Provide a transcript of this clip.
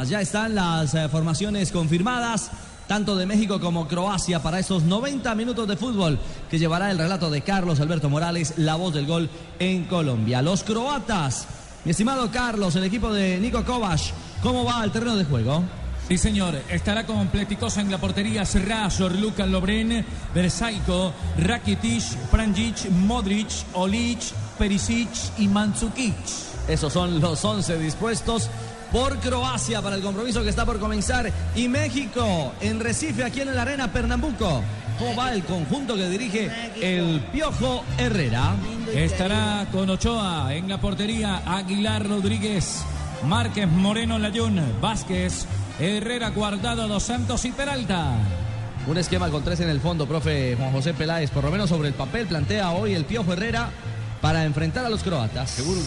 Ya están las eh, formaciones confirmadas, tanto de México como Croacia, para esos 90 minutos de fútbol que llevará el relato de Carlos Alberto Morales, la voz del gol en Colombia. Los croatas, mi estimado Carlos, el equipo de Nico Kovac, ¿cómo va el terreno de juego? Sí, señor. Estará completicosa en la portería Serrazor, Luka Lobren, Versailles, Rakitic, Pranjic, Modric, Olic, Perisic y Mandzukic. Esos son los 11 dispuestos por Croacia para el compromiso que está por comenzar. Y México en Recife, aquí en la Arena Pernambuco. ¿Cómo va el conjunto que dirige el Piojo Herrera? Estará con Ochoa en la portería Aguilar Rodríguez, Márquez Moreno Layún, Vázquez, Herrera Guardado, Dos Santos y Peralta. Un esquema con tres en el fondo, profe Juan José Peláez, por lo menos sobre el papel, plantea hoy el Piojo Herrera para enfrentar a los croatas. Seguro